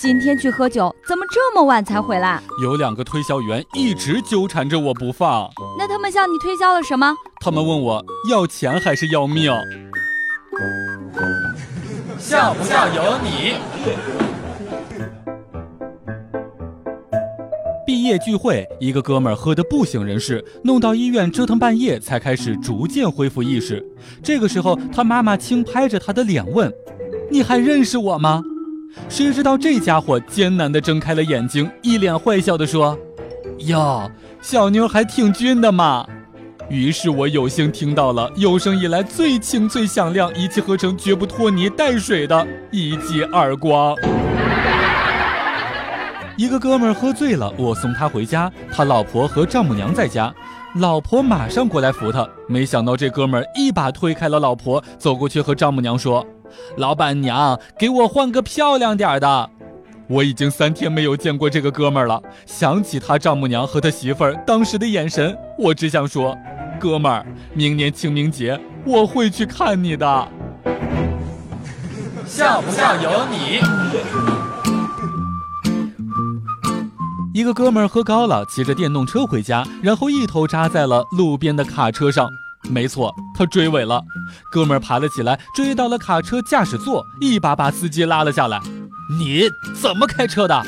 今天去喝酒，怎么这么晚才回来？有两个推销员一直纠缠着我不放。那他们向你推销了什么？他们问我要钱还是要命？像不像有你？毕业聚会，一个哥们儿喝得不省人事，弄到医院折腾半夜，才开始逐渐恢复意识。这个时候，他妈妈轻拍着他的脸问：“你还认识我吗？”谁知道这家伙艰难地睁开了眼睛，一脸坏笑地说：“哟，小妞还挺俊的嘛。”于是我有幸听到了有生以来最清脆响亮、一气呵成、绝不拖泥带水的一记耳光。一个哥们儿喝醉了，我送他回家，他老婆和丈母娘在家，老婆马上过来扶他，没想到这哥们儿一把推开了老婆，走过去和丈母娘说。老板娘，给我换个漂亮点的。我已经三天没有见过这个哥们儿了，想起他丈母娘和他媳妇儿当时的眼神，我只想说，哥们儿，明年清明节我会去看你的。像不像有你？一个哥们儿喝高了，骑着电动车回家，然后一头扎在了路边的卡车上。没错，他追尾了。哥们儿爬了起来，追到了卡车驾驶座，一把把司机拉了下来。你怎么开车的？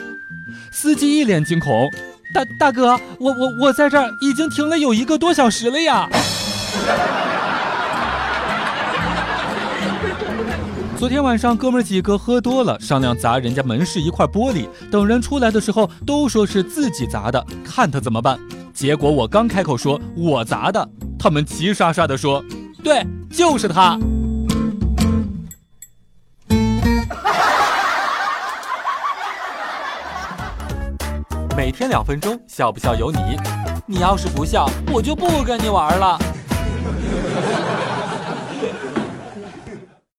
司机一脸惊恐。大大哥，我我我在这儿已经停了有一个多小时了呀。昨天晚上，哥们儿几个喝多了，商量砸人家门市一块玻璃。等人出来的时候，都说是自己砸的，看他怎么办。结果我刚开口说我砸的，他们齐刷刷的说，对，就是他。每天两分钟，笑不笑由你。你要是不笑，我就不跟你玩了。